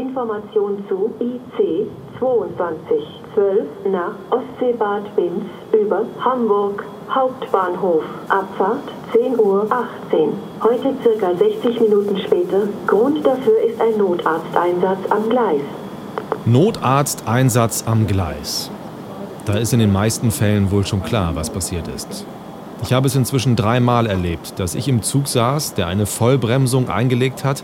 Information zu IC 2212 nach Ostseebad Binz über Hamburg Hauptbahnhof. Abfahrt 10.18 Uhr. Heute circa 60 Minuten später. Grund dafür ist ein Notarzteinsatz am Gleis. Notarzteinsatz am Gleis. Da ist in den meisten Fällen wohl schon klar, was passiert ist. Ich habe es inzwischen dreimal erlebt, dass ich im Zug saß, der eine Vollbremsung eingelegt hat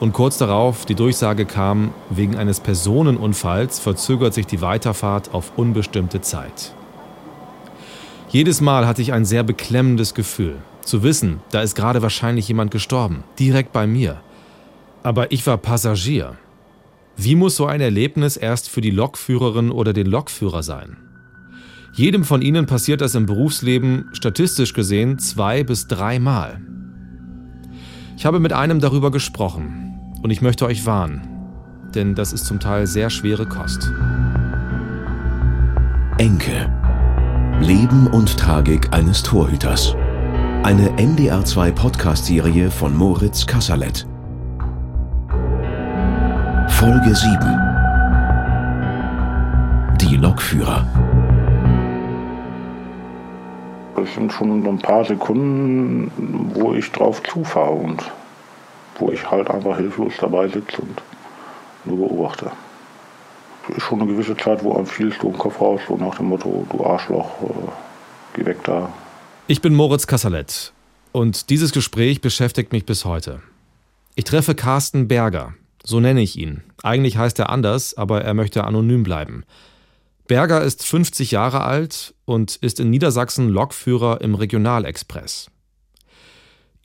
und kurz darauf die Durchsage kam, wegen eines Personenunfalls verzögert sich die Weiterfahrt auf unbestimmte Zeit. Jedes Mal hatte ich ein sehr beklemmendes Gefühl, zu wissen, da ist gerade wahrscheinlich jemand gestorben, direkt bei mir. Aber ich war Passagier. Wie muss so ein Erlebnis erst für die Lokführerin oder den Lokführer sein? Jedem von ihnen passiert das im Berufsleben statistisch gesehen zwei bis dreimal. Ich habe mit einem darüber gesprochen und ich möchte euch warnen, denn das ist zum Teil sehr schwere Kost. Enke. Leben und Tragik eines Torhüters. Eine NDR2 Podcast-Serie von Moritz Kasserlet. Folge 7. Die Lokführer. Das sind schon ein paar Sekunden, wo ich drauf zufahre und wo ich halt einfach hilflos dabei sitze und nur beobachte. Es ist schon eine gewisse Zeit, wo einem viel so im Kopf raus, so nach dem Motto, du Arschloch, äh, geh weg da. Ich bin Moritz Kasserlet und dieses Gespräch beschäftigt mich bis heute. Ich treffe Carsten Berger, so nenne ich ihn. Eigentlich heißt er anders, aber er möchte anonym bleiben. Berger ist 50 Jahre alt und ist in Niedersachsen Lokführer im Regionalexpress.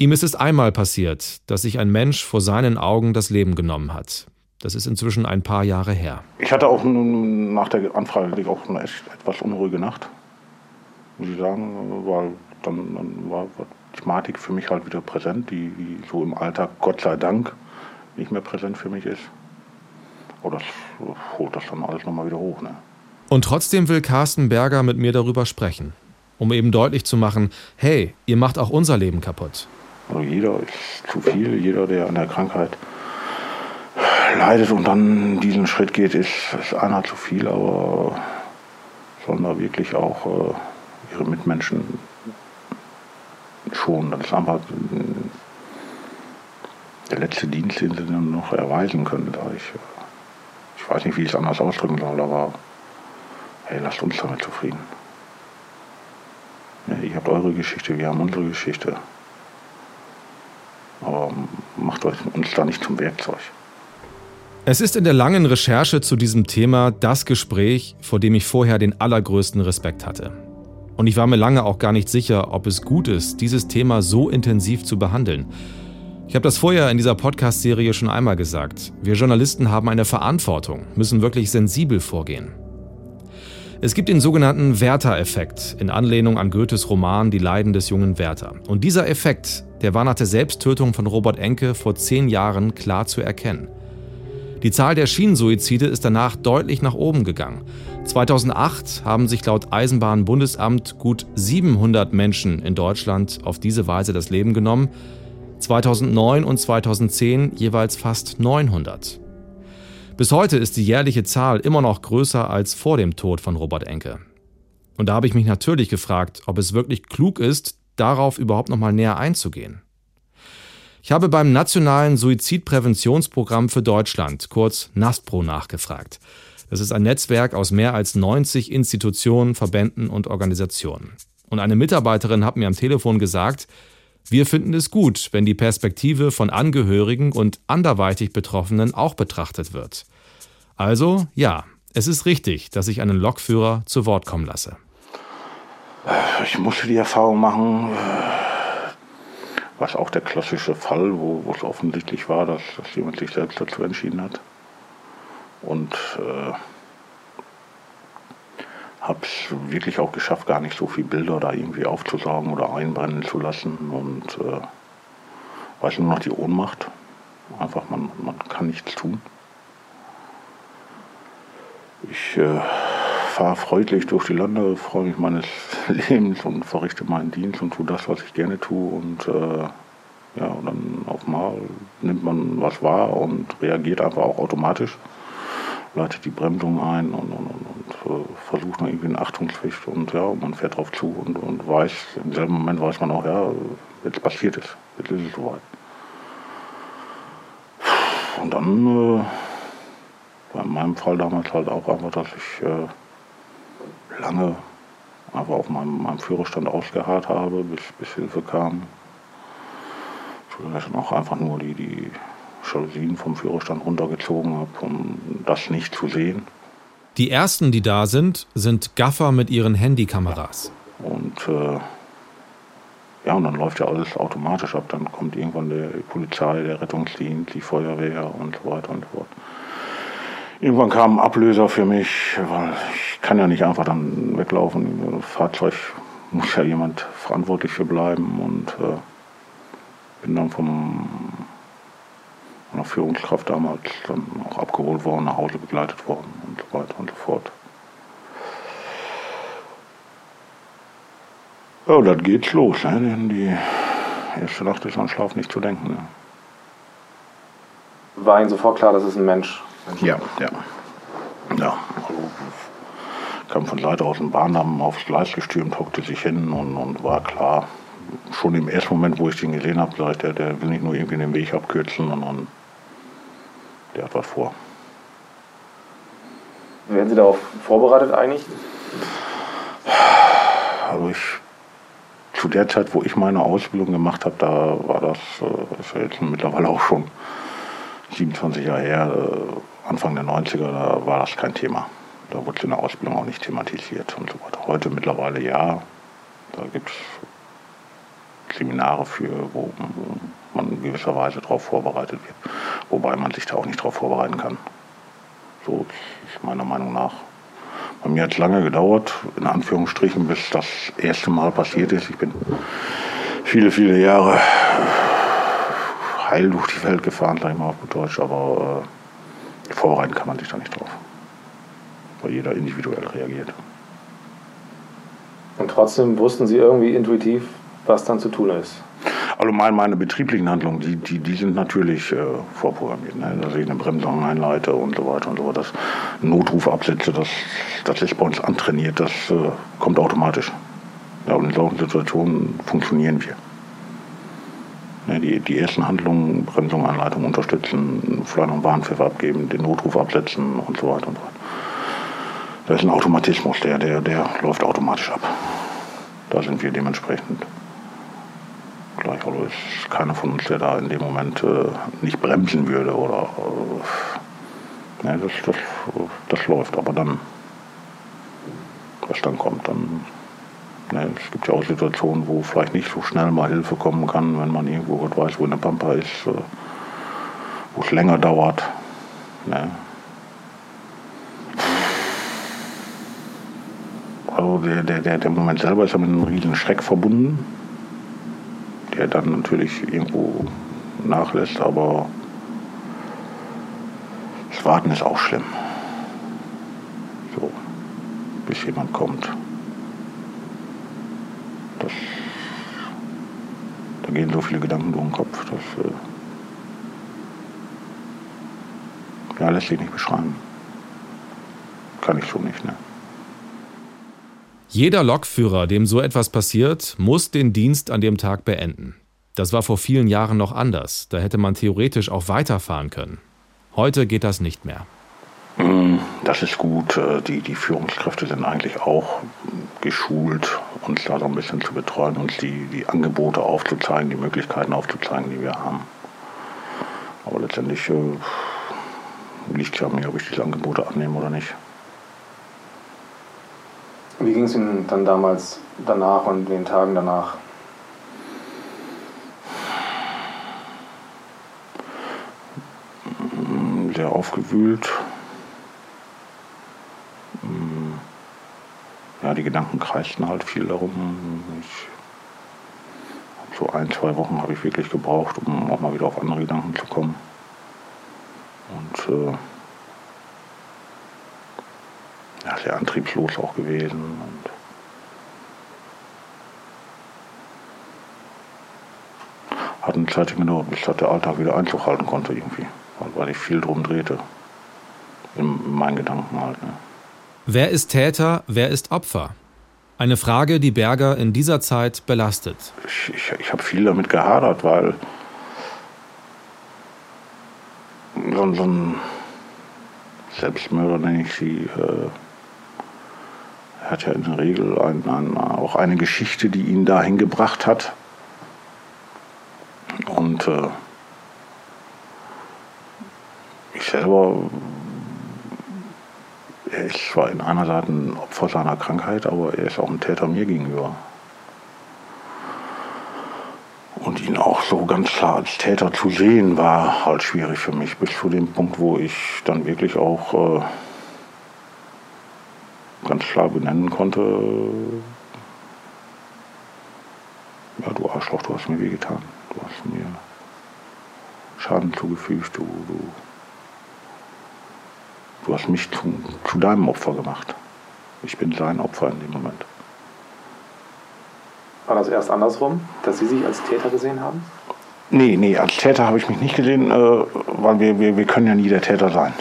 Ihm ist es einmal passiert, dass sich ein Mensch vor seinen Augen das Leben genommen hat. Das ist inzwischen ein paar Jahre her. Ich hatte auch nach der Anfrage auch eine etwas unruhige Nacht, muss ich sagen, weil dann, dann war die Thematik für mich halt wieder präsent, die, die so im Alltag Gott sei Dank nicht mehr präsent für mich ist. Oh, das holt das dann alles nochmal wieder hoch. Ne? Und trotzdem will Carsten Berger mit mir darüber sprechen, um eben deutlich zu machen, hey, ihr macht auch unser Leben kaputt. Also jeder ist zu viel, jeder, der an der Krankheit leidet und dann diesen Schritt geht, ist, ist einer zu viel, aber sollen da wirklich auch äh, ihre Mitmenschen schonen. Das ist einfach der letzte Dienst, den sie dann noch erweisen können. Ich, ich weiß nicht, wie ich es anders ausdrücken soll, aber hey, lasst uns damit zufrieden. Ja, ihr habt eure Geschichte, wir haben unsere Geschichte. Euch uns da nicht zum Werkzeug. Es ist in der langen Recherche zu diesem Thema das Gespräch, vor dem ich vorher den allergrößten Respekt hatte. Und ich war mir lange auch gar nicht sicher, ob es gut ist, dieses Thema so intensiv zu behandeln. Ich habe das vorher in dieser Podcast-Serie schon einmal gesagt. Wir Journalisten haben eine Verantwortung, müssen wirklich sensibel vorgehen. Es gibt den sogenannten Werther-Effekt in Anlehnung an Goethes Roman Die Leiden des jungen Werther. Und dieser Effekt, der war nach der Selbsttötung von Robert Enke vor zehn Jahren klar zu erkennen. Die Zahl der Schienensuizide ist danach deutlich nach oben gegangen. 2008 haben sich laut Eisenbahnbundesamt gut 700 Menschen in Deutschland auf diese Weise das Leben genommen, 2009 und 2010 jeweils fast 900. Bis heute ist die jährliche Zahl immer noch größer als vor dem Tod von Robert Enke. Und da habe ich mich natürlich gefragt, ob es wirklich klug ist, darauf überhaupt noch mal näher einzugehen. Ich habe beim Nationalen Suizidpräventionsprogramm für Deutschland, kurz NASPRO, nachgefragt. Das ist ein Netzwerk aus mehr als 90 Institutionen, Verbänden und Organisationen. Und eine Mitarbeiterin hat mir am Telefon gesagt, wir finden es gut, wenn die Perspektive von Angehörigen und anderweitig Betroffenen auch betrachtet wird. Also ja, es ist richtig, dass ich einen Lokführer zu Wort kommen lasse. Ich musste die Erfahrung machen, was auch der klassische Fall, wo, wo es offensichtlich war, dass, dass jemand sich selbst dazu entschieden hat. Und äh, habe es wirklich auch geschafft, gar nicht so viele Bilder da irgendwie aufzusaugen oder einbrennen zu lassen. Und äh, weiß nur noch die Ohnmacht. Einfach, man, man kann nichts tun. Ich äh, fahre freundlich durch die Lande, freue mich meines Lebens und verrichte meinen Dienst und tue das, was ich gerne tue. Und äh, ja, und dann auf mal nimmt man was wahr und reagiert einfach auch automatisch, leitet die Bremsung ein und, und, und, und äh, versucht noch irgendwie eine Achtungspflicht und ja, man fährt drauf zu und, und weiß, im selben Moment weiß man auch, ja, jetzt passiert es, jetzt ist es soweit. Und dann äh, war in meinem Fall damals halt auch einfach, dass ich äh, lange einfach auf meinem, meinem Führerstand ausgeharrt habe, bis, bis Hilfe kam. Ich auch einfach nur die, die Jalousien vom Führerstand runtergezogen habe, um das nicht zu sehen. Die ersten, die da sind, sind Gaffer mit ihren Handykameras. Und äh, ja, und dann läuft ja alles automatisch ab. Dann kommt irgendwann die Polizei, der Rettungsdienst, die Feuerwehr und so weiter und so fort. Irgendwann kam ein Ablöser für mich, weil ich kann ja nicht einfach dann weglaufen. Fahrzeug muss ja jemand verantwortlich für bleiben und äh, bin dann vom einer Führungskraft damals dann auch abgeholt worden, nach Hause begleitet worden und so weiter und so fort. Ja, dann geht's los. Ne? Die erste Nacht ist an Schlaf nicht zu denken. Ne? War Ihnen sofort klar, dass es ein Mensch ja, ja. Ja, also kam von Seite aus dem Bahndamm aufs Gleis gestürmt, hockte sich hin und, und war klar, schon im ersten Moment, wo ich den gesehen habe, sag ich, der, der will nicht nur irgendwie den Weg abkürzen, sondern der hat was vor. Werden Sie darauf vorbereitet eigentlich? Also ich, zu der Zeit, wo ich meine Ausbildung gemacht habe, da war das, äh, ist ja jetzt mittlerweile auch schon 27 Jahre her, äh, Anfang der 90er, da war das kein Thema. Da wurde es in der Ausbildung auch nicht thematisiert und so weiter. Heute mittlerweile ja. Da gibt es Seminare für, wo man in gewisser Weise darauf vorbereitet wird. Wobei man sich da auch nicht darauf vorbereiten kann. So ist meiner Meinung nach. Bei mir hat es lange gedauert, in Anführungsstrichen, bis das erste Mal passiert ist. Ich bin viele, viele Jahre heil durch die Welt gefahren, sag ich mal auf gut Deutsch, aber äh, Vorbereiten kann man sich da nicht drauf. Weil jeder individuell reagiert. Und trotzdem wussten Sie irgendwie intuitiv, was dann zu tun ist? Also meine, betrieblichen Handlungen, die, die, die sind natürlich äh, vorprogrammiert. Ne? Dass ich eine Bremsung einleite und so weiter und so weiter. Das Notruf absetze, das, das ist bei uns antrainiert, das äh, kommt automatisch. Ja, und in solchen Situationen funktionieren wir. Ne, die, die ersten Handlungen, Bremsung, Anleitung unterstützen, noch einen Warnpfeffer abgeben, den Notruf absetzen und so weiter und so weiter. Das ist ein Automatismus, der, der, der läuft automatisch ab. Da sind wir dementsprechend gleich. Also ist keiner von uns, der da in dem Moment äh, nicht bremsen würde oder äh, ne, das, das, das läuft. Aber dann, was dann kommt, dann Ne, es gibt ja auch Situationen, wo vielleicht nicht so schnell mal Hilfe kommen kann, wenn man irgendwo gut weiß, wo eine Pampa ist, äh, wo es länger dauert. Ne. Also der, der, der Moment selber ist ja mit einem riesen Schreck verbunden, der dann natürlich irgendwo nachlässt, aber das Warten ist auch schlimm. So, bis jemand kommt. Das, da gehen so viele Gedanken durch den Kopf. Das äh, ja, lässt sich nicht beschreiben. Kann ich so nicht, ne? Jeder Lokführer, dem so etwas passiert, muss den Dienst an dem Tag beenden. Das war vor vielen Jahren noch anders. Da hätte man theoretisch auch weiterfahren können. Heute geht das nicht mehr. Mm, das ist gut. Äh, die, die Führungskräfte sind eigentlich auch geschult, uns da so ein bisschen zu betreuen, uns die, die Angebote aufzuzeigen, die Möglichkeiten aufzuzeigen, die wir haben. Aber letztendlich äh, liegt ja mir, ob ich diese Angebote annehme oder nicht. Wie ging es Ihnen dann damals danach und den Tagen danach? Sehr aufgewühlt, ja, die Gedanken kreisten halt viel darum. Ich, so ein, zwei Wochen habe ich wirklich gebraucht, um auch mal wieder auf andere Gedanken zu kommen. Und äh, ja, sehr antriebslos auch gewesen. Und hat eine Zeit gedauert, bis der Alltag wieder Einzug halten konnte irgendwie, weil ich viel drum drehte. In meinen Gedanken halt. Ne? Wer ist Täter, wer ist Opfer? Eine Frage, die Berger in dieser Zeit belastet. Ich, ich, ich habe viel damit gehadert, weil so, so ein Selbstmörder, nenne ich sie, äh, hat ja in der Regel ein, ein, auch eine Geschichte, die ihn dahin gebracht hat. Und äh, ich selber, er ist zwar in einer Seite ein Opfer seiner Krankheit, aber er ist auch ein Täter mir gegenüber. Und ihn auch so ganz klar als Täter zu sehen, war halt schwierig für mich, bis zu dem Punkt, wo ich dann wirklich auch äh, ganz klar benennen konnte, ja, du Arschloch, du hast mir wehgetan. Du hast mir Schaden zugefügt, du, du, du hast mich zu, zu deinem Opfer gemacht. Ich bin sein Opfer in dem Moment. War das erst andersrum, dass Sie sich als Täter gesehen haben? Nee, nee, als Täter habe ich mich nicht gesehen, äh, weil wir, wir, wir können ja nie der Täter sein.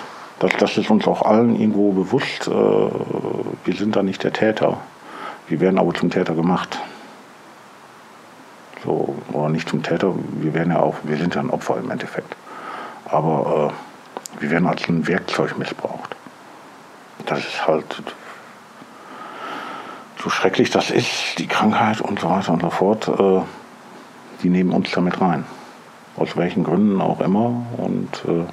Das, das ist uns auch allen irgendwo bewusst. Äh, wir sind da nicht der Täter. Wir werden aber zum Täter gemacht. So, oder nicht zum Täter, wir werden ja auch, wir sind ja ein Opfer im Endeffekt. Aber äh, wir werden als ein Werkzeug missbraucht. Das ist halt so schrecklich das ist, die Krankheit und so weiter und so fort, äh, die nehmen uns damit rein. Aus welchen Gründen auch immer. Und äh,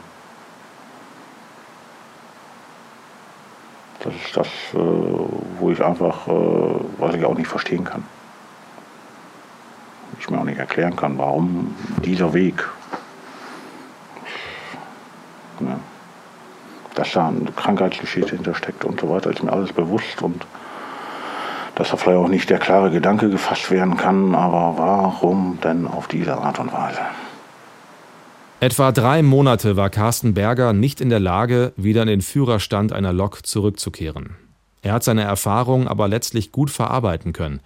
das ist das, äh, wo ich einfach, äh, was ich auch nicht verstehen kann. Ich mir auch nicht erklären kann, warum dieser Weg. Ja. Dass da eine Krankheitsgeschichte hintersteckt und so weiter, ist mir alles bewusst und dass da vielleicht auch nicht der klare Gedanke gefasst werden kann, aber warum denn auf diese Art und Weise? Etwa drei Monate war Carsten Berger nicht in der Lage, wieder in den Führerstand einer Lok zurückzukehren. Er hat seine Erfahrung aber letztlich gut verarbeiten können.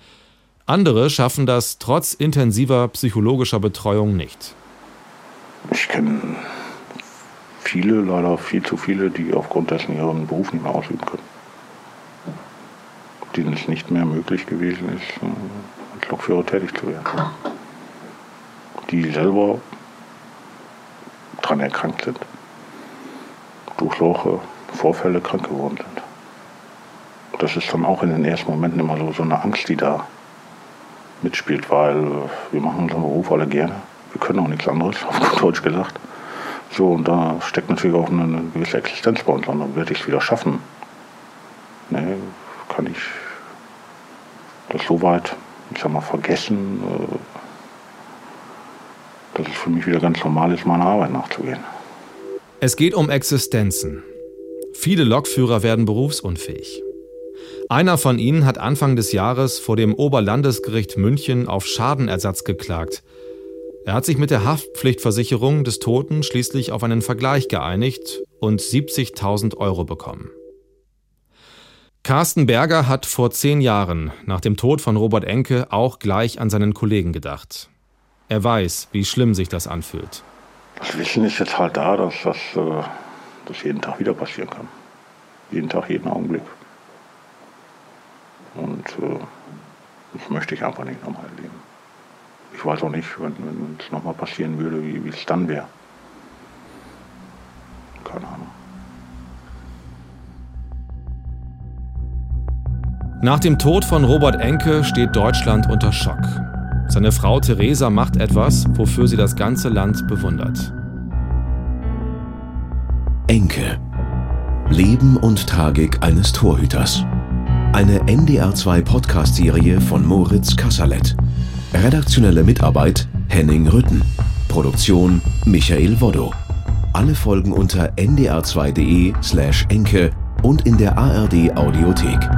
Andere schaffen das trotz intensiver psychologischer Betreuung nicht. Ich kenne viele, leider viel zu viele, die aufgrund dessen ihren Beruf nicht mehr ausüben können denen es nicht mehr möglich gewesen ist, äh, als Lokführer tätig zu werden. Die selber daran erkrankt sind, durch solche Vorfälle krank geworden sind. Das ist dann auch in den ersten Momenten immer so, so eine Angst, die da mitspielt, weil äh, wir machen unseren Beruf alle gerne. Wir können auch nichts anderes, auf gut Deutsch gesagt. So, und da steckt natürlich auch eine, gewisse Existenz bei uns an. Dann werde ich es wieder schaffen. Nee, kann ich das so weit, ich sag mal, vergessen, äh, dass es für mich wieder ganz normal ist, meiner Arbeit nachzugehen. Es geht um Existenzen. Viele Lokführer werden berufsunfähig. Einer von ihnen hat Anfang des Jahres vor dem Oberlandesgericht München auf Schadenersatz geklagt. Er hat sich mit der Haftpflichtversicherung des Toten schließlich auf einen Vergleich geeinigt und 70.000 Euro bekommen. Carsten Berger hat vor zehn Jahren, nach dem Tod von Robert Enke, auch gleich an seinen Kollegen gedacht. Er weiß, wie schlimm sich das anfühlt. Das Wissen ist jetzt halt da, dass das, äh, das jeden Tag wieder passieren kann. Jeden Tag, jeden Augenblick. Und äh, das möchte ich einfach nicht nochmal erleben. Ich weiß auch nicht, wenn, wenn es nochmal passieren würde, wie es dann wäre. Keine Ahnung. Nach dem Tod von Robert Enke steht Deutschland unter Schock. Seine Frau Theresa macht etwas, wofür sie das ganze Land bewundert. Enke. Leben und Tragik eines Torhüters. Eine NDR2 Podcast-Serie von Moritz Kasserlet. Redaktionelle Mitarbeit Henning Rütten. Produktion Michael Woddo. Alle Folgen unter ndr2.de slash enke und in der ARD Audiothek.